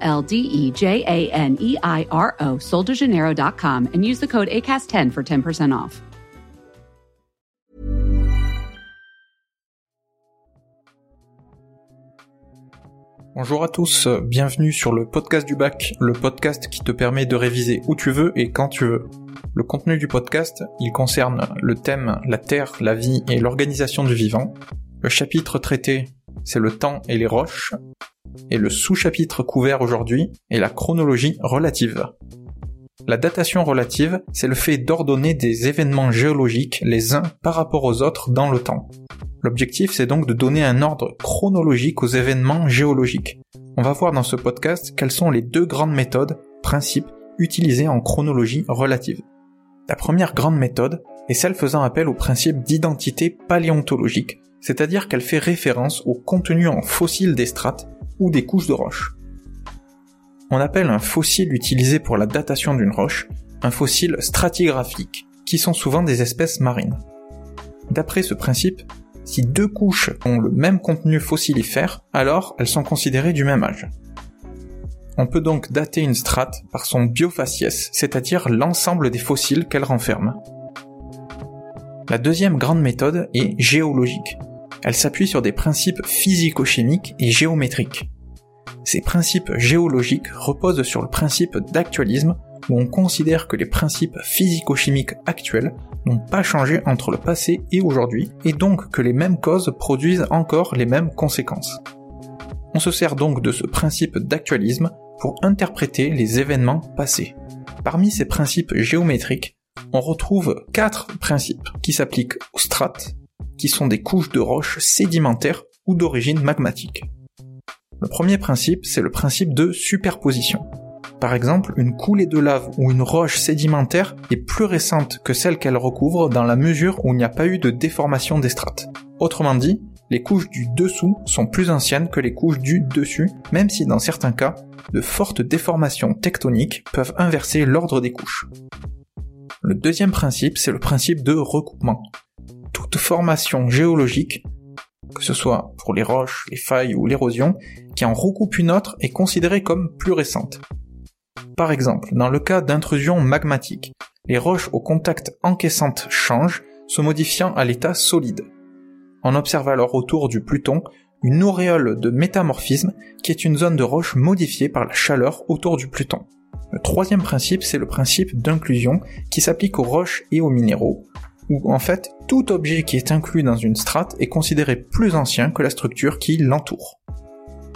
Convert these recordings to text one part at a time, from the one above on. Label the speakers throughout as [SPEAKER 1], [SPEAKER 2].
[SPEAKER 1] L D J A N I R O, soldejaneiro.com, and use the code ACAST10 for 10% off.
[SPEAKER 2] Bonjour à tous, bienvenue sur le podcast du bac, le podcast qui te permet de réviser où tu veux et quand tu veux. Le contenu du podcast, il concerne le thème la Terre, la vie et l'organisation du vivant. Le chapitre traité, c'est le temps et les roches. Et le sous-chapitre couvert aujourd'hui est la chronologie relative. La datation relative, c'est le fait d'ordonner des événements géologiques les uns par rapport aux autres dans le temps. L'objectif, c'est donc de donner un ordre chronologique aux événements géologiques. On va voir dans ce podcast quelles sont les deux grandes méthodes, principes, utilisées en chronologie relative. La première grande méthode est celle faisant appel au principe d'identité paléontologique, c'est-à-dire qu'elle fait référence au contenu en fossiles des strates ou des couches de roches. On appelle un fossile utilisé pour la datation d'une roche un fossile stratigraphique, qui sont souvent des espèces marines. D'après ce principe, si deux couches ont le même contenu fossilifère, alors elles sont considérées du même âge. On peut donc dater une strate par son biofaciès, c'est-à-dire l'ensemble des fossiles qu'elle renferme. La deuxième grande méthode est géologique. Elle s'appuie sur des principes physico-chimiques et géométriques. Ces principes géologiques reposent sur le principe d'actualisme où on considère que les principes physico-chimiques actuels n'ont pas changé entre le passé et aujourd'hui, et donc que les mêmes causes produisent encore les mêmes conséquences. On se sert donc de ce principe d'actualisme pour interpréter les événements passés. Parmi ces principes géométriques, on retrouve quatre principes qui s'appliquent aux strates, qui sont des couches de roches sédimentaires ou d'origine magmatique. Le premier principe, c'est le principe de superposition. Par exemple, une coulée de lave ou une roche sédimentaire est plus récente que celle qu'elle recouvre dans la mesure où il n'y a pas eu de déformation des strates. Autrement dit, les couches du dessous sont plus anciennes que les couches du dessus, même si dans certains cas, de fortes déformations tectoniques peuvent inverser l'ordre des couches. Le deuxième principe, c'est le principe de recoupement. Toute formation géologique, que ce soit pour les roches, les failles ou l'érosion, qui en recoupe une autre est considérée comme plus récente. Par exemple, dans le cas d'intrusion magmatique, les roches au contact encaissantes changent, se modifiant à l'état solide. On observe alors autour du Pluton une auréole de métamorphisme qui est une zone de roche modifiée par la chaleur autour du Pluton. Le troisième principe, c'est le principe d'inclusion qui s'applique aux roches et aux minéraux, où en fait tout objet qui est inclus dans une strate est considéré plus ancien que la structure qui l'entoure.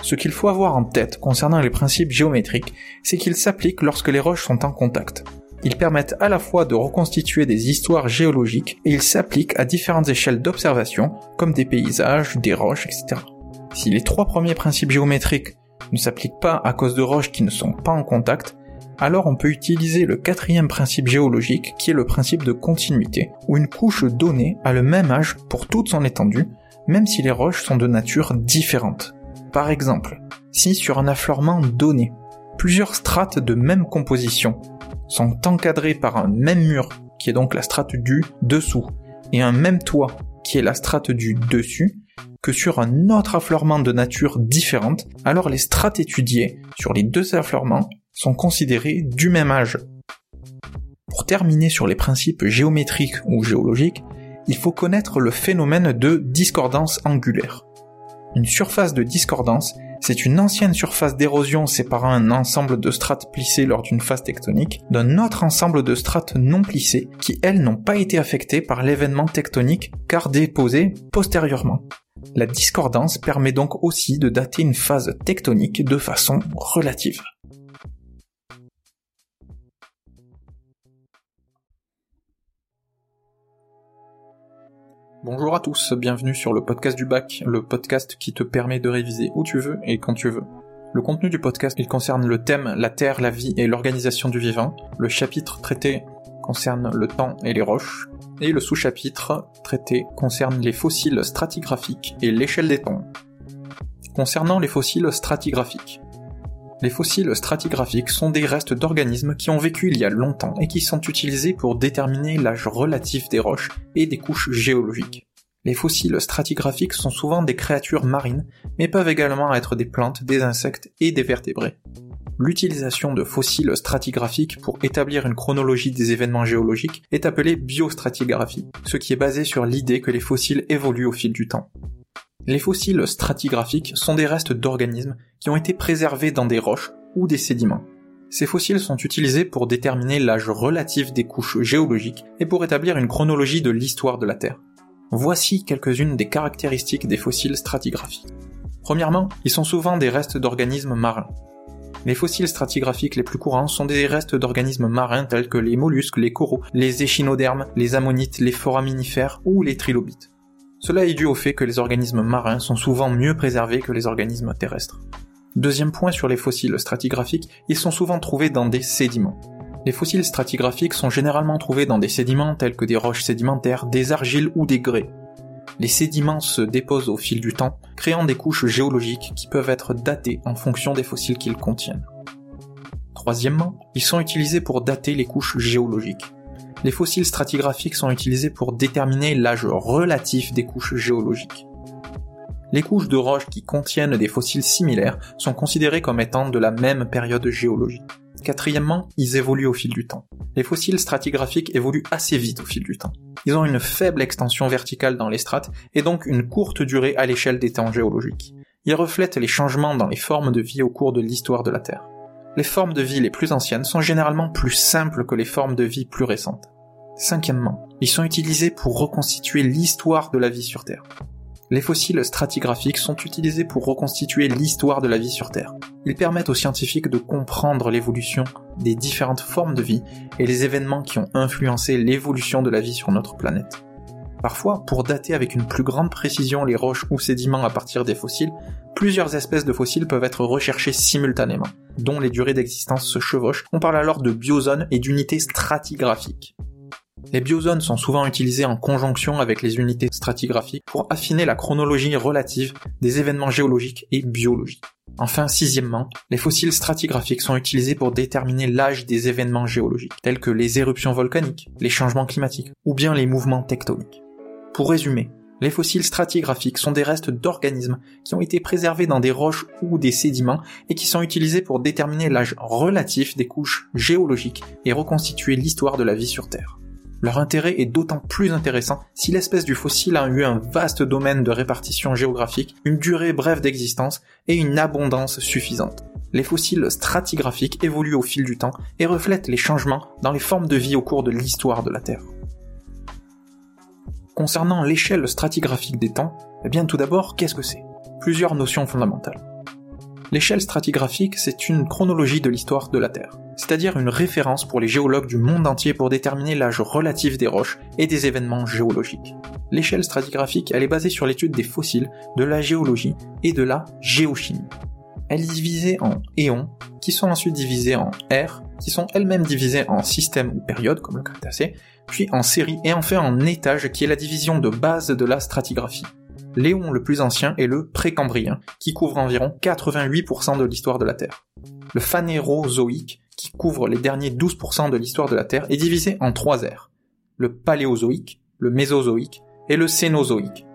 [SPEAKER 2] Ce qu'il faut avoir en tête concernant les principes géométriques, c'est qu'ils s'appliquent lorsque les roches sont en contact. Ils permettent à la fois de reconstituer des histoires géologiques et ils s'appliquent à différentes échelles d'observation, comme des paysages, des roches, etc. Si les trois premiers principes géométriques ne s'appliquent pas à cause de roches qui ne sont pas en contact, alors on peut utiliser le quatrième principe géologique qui est le principe de continuité, où une couche donnée a le même âge pour toute son étendue, même si les roches sont de nature différente. Par exemple, si sur un affleurement donné, plusieurs strates de même composition sont encadrées par un même mur, qui est donc la strate du dessous, et un même toit, qui est la strate du dessus, que sur un autre affleurement de nature différente, alors les strates étudiées sur les deux affleurements sont considérés du même âge. Pour terminer sur les principes géométriques ou géologiques, il faut connaître le phénomène de discordance angulaire. Une surface de discordance, c'est une ancienne surface d'érosion séparant un ensemble de strates plissées lors d'une phase tectonique d'un autre ensemble de strates non plissées qui, elles, n'ont pas été affectées par l'événement tectonique car déposées postérieurement. La discordance permet donc aussi de dater une phase tectonique de façon relative. Bonjour à tous, bienvenue sur le podcast du bac, le podcast qui te permet de réviser où tu veux et quand tu veux. Le contenu du podcast, il concerne le thème la Terre, la vie et l'organisation du vivant. Le chapitre traité concerne le temps et les roches. Et le sous-chapitre traité concerne les fossiles stratigraphiques et l'échelle des temps. Concernant les fossiles stratigraphiques. Les fossiles stratigraphiques sont des restes d'organismes qui ont vécu il y a longtemps et qui sont utilisés pour déterminer l'âge relatif des roches et des couches géologiques. Les fossiles stratigraphiques sont souvent des créatures marines, mais peuvent également être des plantes, des insectes et des vertébrés. L'utilisation de fossiles stratigraphiques pour établir une chronologie des événements géologiques est appelée biostratigraphie, ce qui est basé sur l'idée que les fossiles évoluent au fil du temps. Les fossiles stratigraphiques sont des restes d'organismes qui ont été préservés dans des roches ou des sédiments. Ces fossiles sont utilisés pour déterminer l'âge relatif des couches géologiques et pour établir une chronologie de l'histoire de la Terre. Voici quelques-unes des caractéristiques des fossiles stratigraphiques. Premièrement, ils sont souvent des restes d'organismes marins. Les fossiles stratigraphiques les plus courants sont des restes d'organismes marins tels que les mollusques, les coraux, les échinodermes, les ammonites, les foraminifères ou les trilobites. Cela est dû au fait que les organismes marins sont souvent mieux préservés que les organismes terrestres. Deuxième point sur les fossiles stratigraphiques, ils sont souvent trouvés dans des sédiments. Les fossiles stratigraphiques sont généralement trouvés dans des sédiments tels que des roches sédimentaires, des argiles ou des grès. Les sédiments se déposent au fil du temps, créant des couches géologiques qui peuvent être datées en fonction des fossiles qu'ils contiennent. Troisièmement, ils sont utilisés pour dater les couches géologiques les fossiles stratigraphiques sont utilisés pour déterminer l'âge relatif des couches géologiques. Les couches de roches qui contiennent des fossiles similaires sont considérées comme étant de la même période géologique. Quatrièmement, ils évoluent au fil du temps. Les fossiles stratigraphiques évoluent assez vite au fil du temps. Ils ont une faible extension verticale dans les strates et donc une courte durée à l'échelle des temps géologiques. Ils reflètent les changements dans les formes de vie au cours de l'histoire de la Terre. Les formes de vie les plus anciennes sont généralement plus simples que les formes de vie plus récentes. Cinquièmement, ils sont utilisés pour reconstituer l'histoire de la vie sur Terre. Les fossiles stratigraphiques sont utilisés pour reconstituer l'histoire de la vie sur Terre. Ils permettent aux scientifiques de comprendre l'évolution des différentes formes de vie et les événements qui ont influencé l'évolution de la vie sur notre planète. Parfois, pour dater avec une plus grande précision les roches ou sédiments à partir des fossiles, plusieurs espèces de fossiles peuvent être recherchées simultanément, dont les durées d'existence se chevauchent. On parle alors de biozones et d'unités stratigraphiques. Les biozones sont souvent utilisées en conjonction avec les unités stratigraphiques pour affiner la chronologie relative des événements géologiques et biologiques. Enfin, sixièmement, les fossiles stratigraphiques sont utilisés pour déterminer l'âge des événements géologiques, tels que les éruptions volcaniques, les changements climatiques, ou bien les mouvements tectoniques. Pour résumer, les fossiles stratigraphiques sont des restes d'organismes qui ont été préservés dans des roches ou des sédiments et qui sont utilisés pour déterminer l'âge relatif des couches géologiques et reconstituer l'histoire de la vie sur Terre. Leur intérêt est d'autant plus intéressant si l'espèce du fossile a eu un vaste domaine de répartition géographique, une durée brève d'existence et une abondance suffisante. Les fossiles stratigraphiques évoluent au fil du temps et reflètent les changements dans les formes de vie au cours de l'histoire de la Terre. Concernant l'échelle stratigraphique des temps, eh bien tout d'abord, qu'est-ce que c'est? Plusieurs notions fondamentales. L'échelle stratigraphique, c'est une chronologie de l'histoire de la Terre, c'est-à-dire une référence pour les géologues du monde entier pour déterminer l'âge relatif des roches et des événements géologiques. L'échelle stratigraphique, elle est basée sur l'étude des fossiles, de la géologie et de la géochimie. Elle est divisée en éons, qui sont ensuite divisés en ères, qui sont elles-mêmes divisées en systèmes ou périodes, comme le Crétacé, puis en séries et enfin en étages, qui est la division de base de la stratigraphie. L'éon le plus ancien est le précambrien, qui couvre environ 88% de l'histoire de la Terre. Le phanérozoïque, qui couvre les derniers 12% de l'histoire de la Terre, est divisé en trois ères. Le paléozoïque, le mésozoïque et le cénozoïque.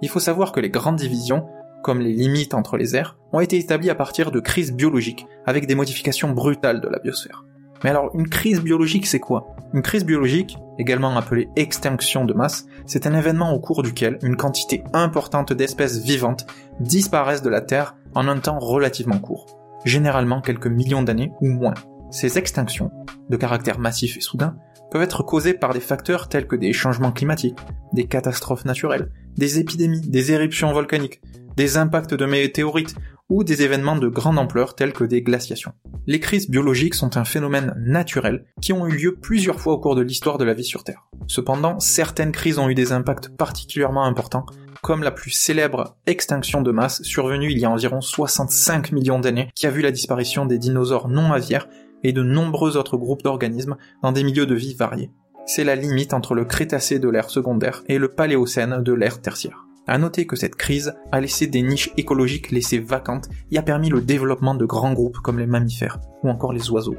[SPEAKER 2] Il faut savoir que les grandes divisions, comme les limites entre les ères, ont été établies à partir de crises biologiques, avec des modifications brutales de la biosphère. Mais alors, une crise biologique, c'est quoi? Une crise biologique, également appelée extinction de masse, c'est un événement au cours duquel une quantité importante d'espèces vivantes disparaissent de la Terre en un temps relativement court, généralement quelques millions d'années ou moins. Ces extinctions, de caractère massif et soudain, peuvent être causées par des facteurs tels que des changements climatiques, des catastrophes naturelles, des épidémies, des éruptions volcaniques, des impacts de météorites ou des événements de grande ampleur tels que des glaciations. Les crises biologiques sont un phénomène naturel qui ont eu lieu plusieurs fois au cours de l'histoire de la vie sur Terre. Cependant, certaines crises ont eu des impacts particulièrement importants, comme la plus célèbre extinction de masse survenue il y a environ 65 millions d'années, qui a vu la disparition des dinosaures non aviaires et de nombreux autres groupes d'organismes dans des milieux de vie variés. C'est la limite entre le Crétacé de l'ère secondaire et le Paléocène de l'ère tertiaire. À noter que cette crise a laissé des niches écologiques laissées vacantes et a permis le développement de grands groupes comme les mammifères ou encore les oiseaux.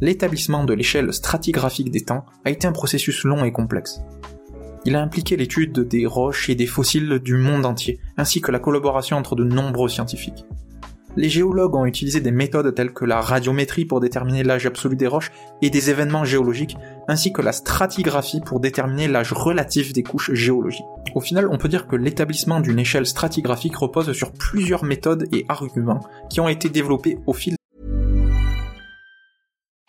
[SPEAKER 2] L'établissement de l'échelle stratigraphique des temps a été un processus long et complexe. Il a impliqué l'étude des roches et des fossiles du monde entier, ainsi que la collaboration entre de nombreux scientifiques les géologues ont utilisé des méthodes telles que la radiométrie pour déterminer l'âge absolu des roches et des événements géologiques, ainsi que la stratigraphie pour déterminer l'âge relatif des couches géologiques. Au final, on peut dire que l'établissement d'une échelle stratigraphique repose sur plusieurs méthodes et arguments qui ont été développés au fil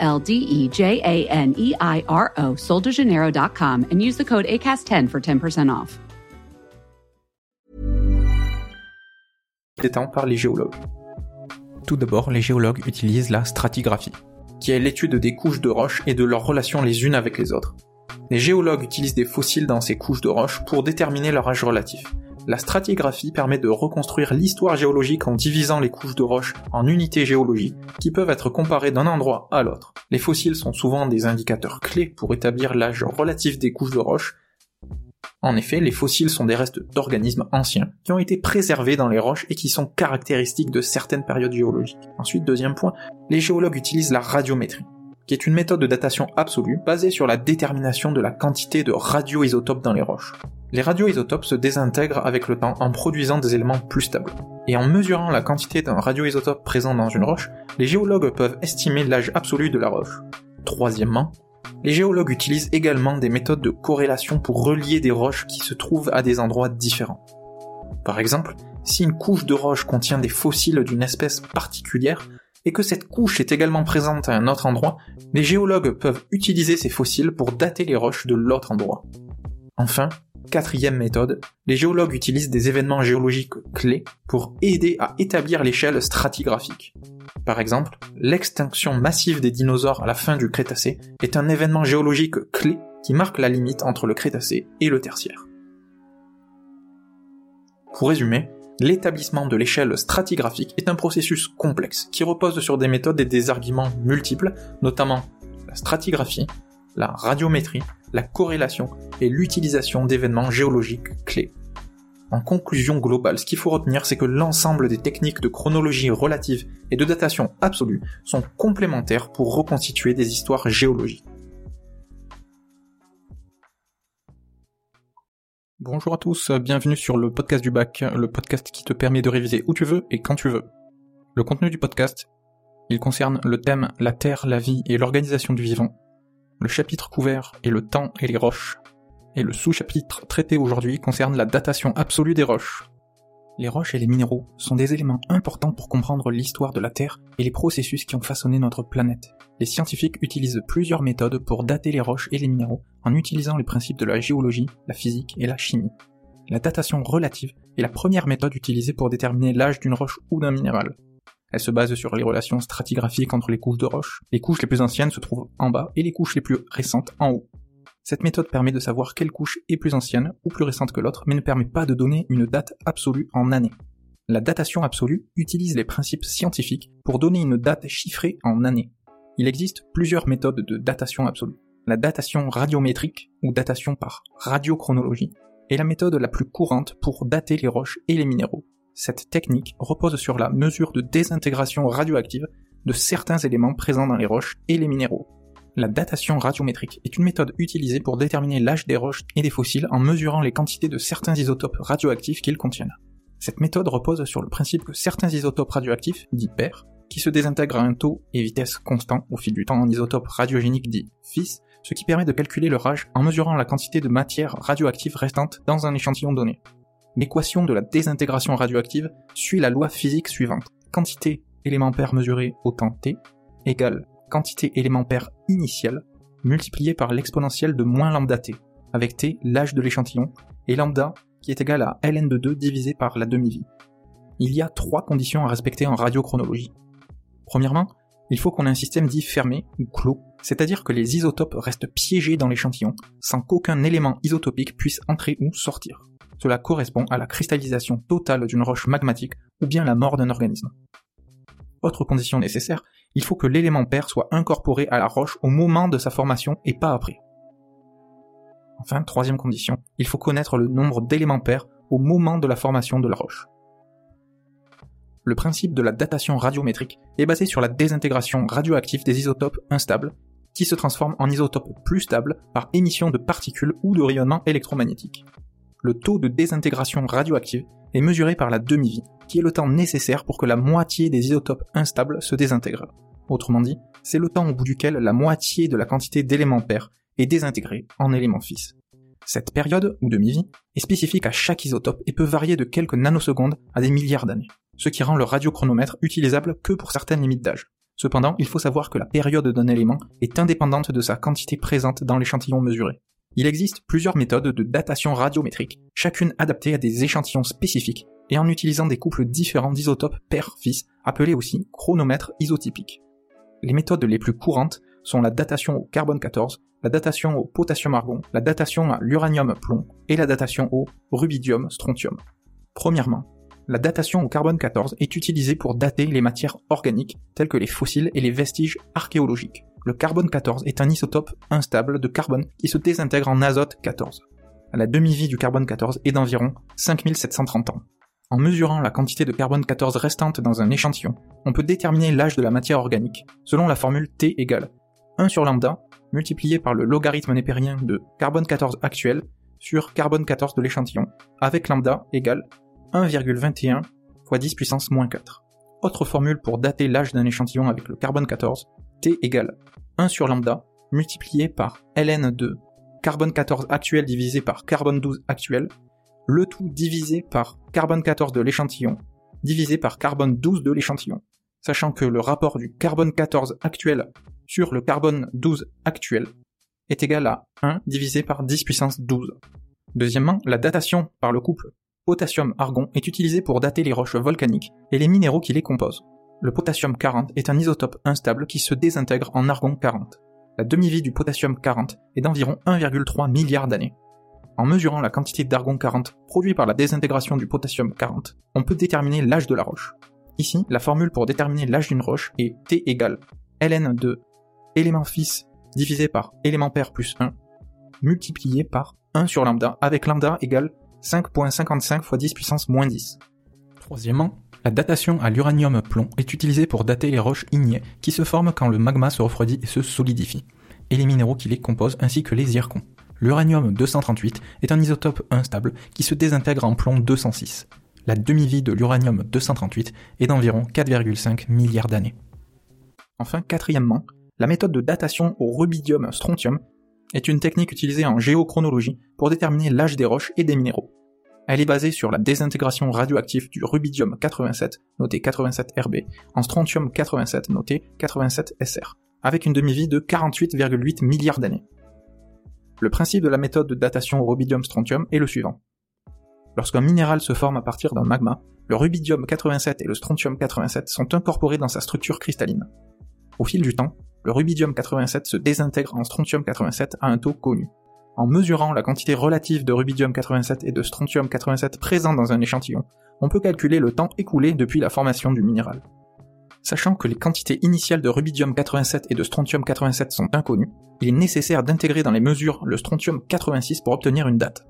[SPEAKER 1] L D E J A N E I R O, and use the code ACAST10 for 10% off.
[SPEAKER 2] Par les géologues. Tout d'abord, les géologues utilisent la stratigraphie, qui est l'étude des couches de roches et de leurs relations les unes avec les autres. Les géologues utilisent des fossiles dans ces couches de roches pour déterminer leur âge relatif. La stratigraphie permet de reconstruire l'histoire géologique en divisant les couches de roches en unités géologiques qui peuvent être comparées d'un endroit à l'autre. Les fossiles sont souvent des indicateurs clés pour établir l'âge relatif des couches de roches. En effet, les fossiles sont des restes d'organismes anciens qui ont été préservés dans les roches et qui sont caractéristiques de certaines périodes géologiques. Ensuite, deuxième point, les géologues utilisent la radiométrie qui est une méthode de datation absolue basée sur la détermination de la quantité de radioisotopes dans les roches. Les radioisotopes se désintègrent avec le temps en produisant des éléments plus stables. Et en mesurant la quantité d'un radioisotope présent dans une roche, les géologues peuvent estimer l'âge absolu de la roche. Troisièmement, les géologues utilisent également des méthodes de corrélation pour relier des roches qui se trouvent à des endroits différents. Par exemple, si une couche de roche contient des fossiles d'une espèce particulière, et que cette couche est également présente à un autre endroit, les géologues peuvent utiliser ces fossiles pour dater les roches de l'autre endroit. Enfin, quatrième méthode, les géologues utilisent des événements géologiques clés pour aider à établir l'échelle stratigraphique. Par exemple, l'extinction massive des dinosaures à la fin du Crétacé est un événement géologique clé qui marque la limite entre le Crétacé et le Tertiaire. Pour résumer, L'établissement de l'échelle stratigraphique est un processus complexe qui repose sur des méthodes et des arguments multiples, notamment la stratigraphie, la radiométrie, la corrélation et l'utilisation d'événements géologiques clés. En conclusion globale, ce qu'il faut retenir, c'est que l'ensemble des techniques de chronologie relative et de datation absolue sont complémentaires pour reconstituer des histoires géologiques. Bonjour à tous, bienvenue sur le podcast du bac, le podcast qui te permet de réviser où tu veux et quand tu veux. Le contenu du podcast, il concerne le thème la Terre, la vie et l'organisation du vivant. Le chapitre couvert est le temps et les roches. Et le sous-chapitre traité aujourd'hui concerne la datation absolue des roches. Les roches et les minéraux sont des éléments importants pour comprendre l'histoire de la Terre et les processus qui ont façonné notre planète. Les scientifiques utilisent plusieurs méthodes pour dater les roches et les minéraux en utilisant les principes de la géologie, la physique et la chimie. La datation relative est la première méthode utilisée pour déterminer l'âge d'une roche ou d'un minéral. Elle se base sur les relations stratigraphiques entre les couches de roches. Les couches les plus anciennes se trouvent en bas et les couches les plus récentes en haut. Cette méthode permet de savoir quelle couche est plus ancienne ou plus récente que l'autre, mais ne permet pas de donner une date absolue en année. La datation absolue utilise les principes scientifiques pour donner une date chiffrée en année. Il existe plusieurs méthodes de datation absolue. La datation radiométrique, ou datation par radiochronologie, est la méthode la plus courante pour dater les roches et les minéraux. Cette technique repose sur la mesure de désintégration radioactive de certains éléments présents dans les roches et les minéraux. La datation radiométrique est une méthode utilisée pour déterminer l'âge des roches et des fossiles en mesurant les quantités de certains isotopes radioactifs qu'ils contiennent. Cette méthode repose sur le principe que certains isotopes radioactifs, dits pairs, qui se désintègrent à un taux et vitesse constants au fil du temps en isotopes radiogéniques dits fils, ce qui permet de calculer leur âge en mesurant la quantité de matière radioactive restante dans un échantillon donné. L'équation de la désintégration radioactive suit la loi physique suivante. Quantité élément pair mesuré au temps t égale quantité élément pair initiale multipliée par l'exponentielle de moins lambda t, avec t l'âge de l'échantillon, et lambda qui est égal à ln de 2 divisé par la demi-vie. Il y a trois conditions à respecter en radiochronologie. Premièrement, il faut qu'on ait un système dit fermé ou clos, c'est-à-dire que les isotopes restent piégés dans l'échantillon sans qu'aucun élément isotopique puisse entrer ou sortir. Cela correspond à la cristallisation totale d'une roche magmatique ou bien la mort d'un organisme. Autre condition nécessaire, il faut que l'élément pair soit incorporé à la roche au moment de sa formation et pas après. Enfin, troisième condition, il faut connaître le nombre d'éléments pairs au moment de la formation de la roche. Le principe de la datation radiométrique est basé sur la désintégration radioactive des isotopes instables, qui se transforment en isotopes plus stables par émission de particules ou de rayonnement électromagnétique. Le taux de désintégration radioactive est mesuré par la demi-vie, qui est le temps nécessaire pour que la moitié des isotopes instables se désintègrent. Autrement dit, c'est le temps au bout duquel la moitié de la quantité d'éléments pairs est désintégrée en éléments fils. Cette période, ou demi-vie, est spécifique à chaque isotope et peut varier de quelques nanosecondes à des milliards d'années, ce qui rend le radiochronomètre utilisable que pour certaines limites d'âge. Cependant, il faut savoir que la période d'un élément est indépendante de sa quantité présente dans l'échantillon mesuré. Il existe plusieurs méthodes de datation radiométrique, chacune adaptée à des échantillons spécifiques et en utilisant des couples différents d'isotopes père-fils, appelés aussi chronomètres isotypiques. Les méthodes les plus courantes sont la datation au carbone 14, la datation au potassium-argon, la datation à l'uranium-plomb et la datation au rubidium-strontium. Premièrement, la datation au carbone 14 est utilisée pour dater les matières organiques telles que les fossiles et les vestiges archéologiques le carbone 14 est un isotope instable de carbone qui se désintègre en azote 14. La demi-vie du carbone 14 est d'environ 5730 ans. En mesurant la quantité de carbone 14 restante dans un échantillon, on peut déterminer l'âge de la matière organique selon la formule T égale 1 sur lambda multiplié par le logarithme népérien de carbone 14 actuel sur carbone 14 de l'échantillon, avec lambda égale 1,21 fois 10 puissance moins 4. Autre formule pour dater l'âge d'un échantillon avec le carbone 14, T égale 1 sur lambda multiplié par ln de carbone 14 actuel divisé par carbone 12 actuel, le tout divisé par carbone 14 de l'échantillon divisé par carbone 12 de l'échantillon, sachant que le rapport du carbone 14 actuel sur le carbone 12 actuel est égal à 1 divisé par 10 puissance 12. Deuxièmement, la datation par le couple potassium-argon est utilisée pour dater les roches volcaniques et les minéraux qui les composent le potassium 40 est un isotope instable qui se désintègre en argon 40. La demi-vie du potassium 40 est d'environ 1,3 milliard d'années. En mesurant la quantité d'argon 40 produit par la désintégration du potassium 40, on peut déterminer l'âge de la roche. Ici, la formule pour déterminer l'âge d'une roche est T égale ln de élément fils divisé par élément père plus 1, multiplié par 1 sur lambda, avec lambda égale 5.55 fois 10 puissance moins 10. Troisièmement, la datation à l'uranium-plomb est utilisée pour dater les roches ignées qui se forment quand le magma se refroidit et se solidifie, et les minéraux qui les composent ainsi que les zircons. L'uranium-238 est un isotope instable qui se désintègre en plomb 206. La demi-vie de l'uranium-238 est d'environ 4,5 milliards d'années. Enfin, quatrièmement, la méthode de datation au rubidium-strontium est une technique utilisée en géochronologie pour déterminer l'âge des roches et des minéraux. Elle est basée sur la désintégration radioactive du rubidium 87, noté 87Rb, en strontium 87, noté 87Sr, avec une demi-vie de 48,8 milliards d'années. Le principe de la méthode de datation au rubidium-strontium est le suivant. Lorsqu'un minéral se forme à partir d'un magma, le rubidium 87 et le strontium 87 sont incorporés dans sa structure cristalline. Au fil du temps, le rubidium 87 se désintègre en strontium 87 à un taux connu. En mesurant la quantité relative de rubidium 87 et de strontium 87 présents dans un échantillon, on peut calculer le temps écoulé depuis la formation du minéral. Sachant que les quantités initiales de rubidium 87 et de strontium 87 sont inconnues, il est nécessaire d'intégrer dans les mesures le strontium 86 pour obtenir une date.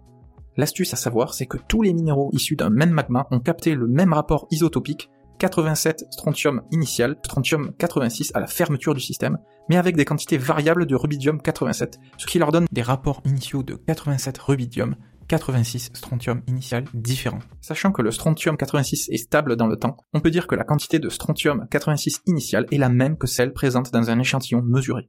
[SPEAKER 2] L'astuce à savoir, c'est que tous les minéraux issus d'un même magma ont capté le même rapport isotopique 87 strontium initial, strontium 86 à la fermeture du système, mais avec des quantités variables de rubidium 87, ce qui leur donne des rapports initiaux de 87 rubidium, 86 strontium initial différents. Sachant que le strontium 86 est stable dans le temps, on peut dire que la quantité de strontium 86 initial est la même que celle présente dans un échantillon mesuré.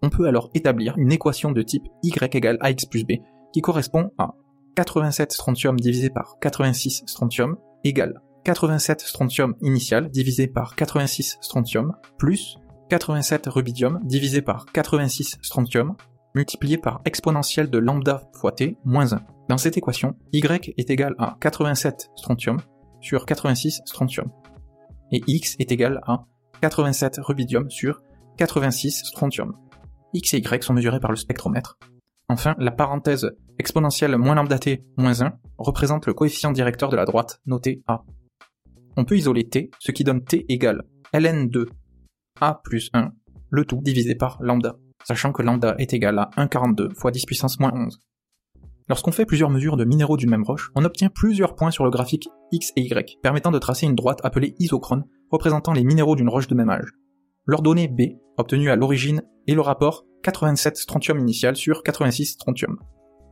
[SPEAKER 2] On peut alors établir une équation de type y égale ax plus b qui correspond à 87 strontium divisé par 86 strontium égale 87 strontium initial divisé par 86 strontium plus 87 rubidium divisé par 86 strontium multiplié par exponentielle de lambda fois t moins 1. Dans cette équation, y est égal à 87 strontium sur 86 strontium. Et x est égal à 87 rubidium sur 86 strontium. x et y sont mesurés par le spectromètre. Enfin, la parenthèse exponentielle moins lambda t moins 1 représente le coefficient directeur de la droite, noté a on peut isoler t, ce qui donne t égale ln de a plus 1, le tout divisé par lambda, sachant que lambda est égal à 1,42 fois 10 puissance moins 11. Lorsqu'on fait plusieurs mesures de minéraux d'une même roche, on obtient plusieurs points sur le graphique x et y, permettant de tracer une droite appelée isochrone, représentant les minéraux d'une roche de même âge. L'ordonnée B, obtenue à l'origine, est le rapport 87 strontium initial sur 86 strontium.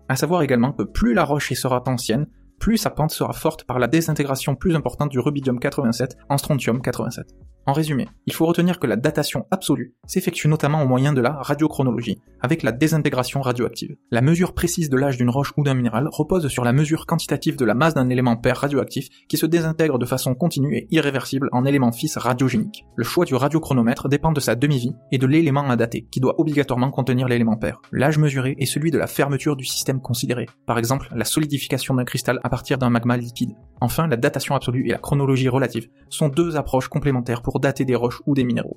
[SPEAKER 2] À savoir également que plus la roche sera ancienne, plus sa pente sera forte par la désintégration plus importante du rubidium 87 en strontium 87. En résumé, il faut retenir que la datation absolue s'effectue notamment au moyen de la radiochronologie, avec la désintégration radioactive. La mesure précise de l'âge d'une roche ou d'un minéral repose sur la mesure quantitative de la masse d'un élément pair radioactif qui se désintègre de façon continue et irréversible en élément fils radiogénique. Le choix du radiochronomètre dépend de sa demi-vie et de l'élément à dater, qui doit obligatoirement contenir l'élément pair. L'âge mesuré est celui de la fermeture du système considéré, par exemple la solidification d'un cristal à partir d'un magma liquide. Enfin, la datation absolue et la chronologie relative sont deux approches complémentaires pour dater des roches ou des minéraux.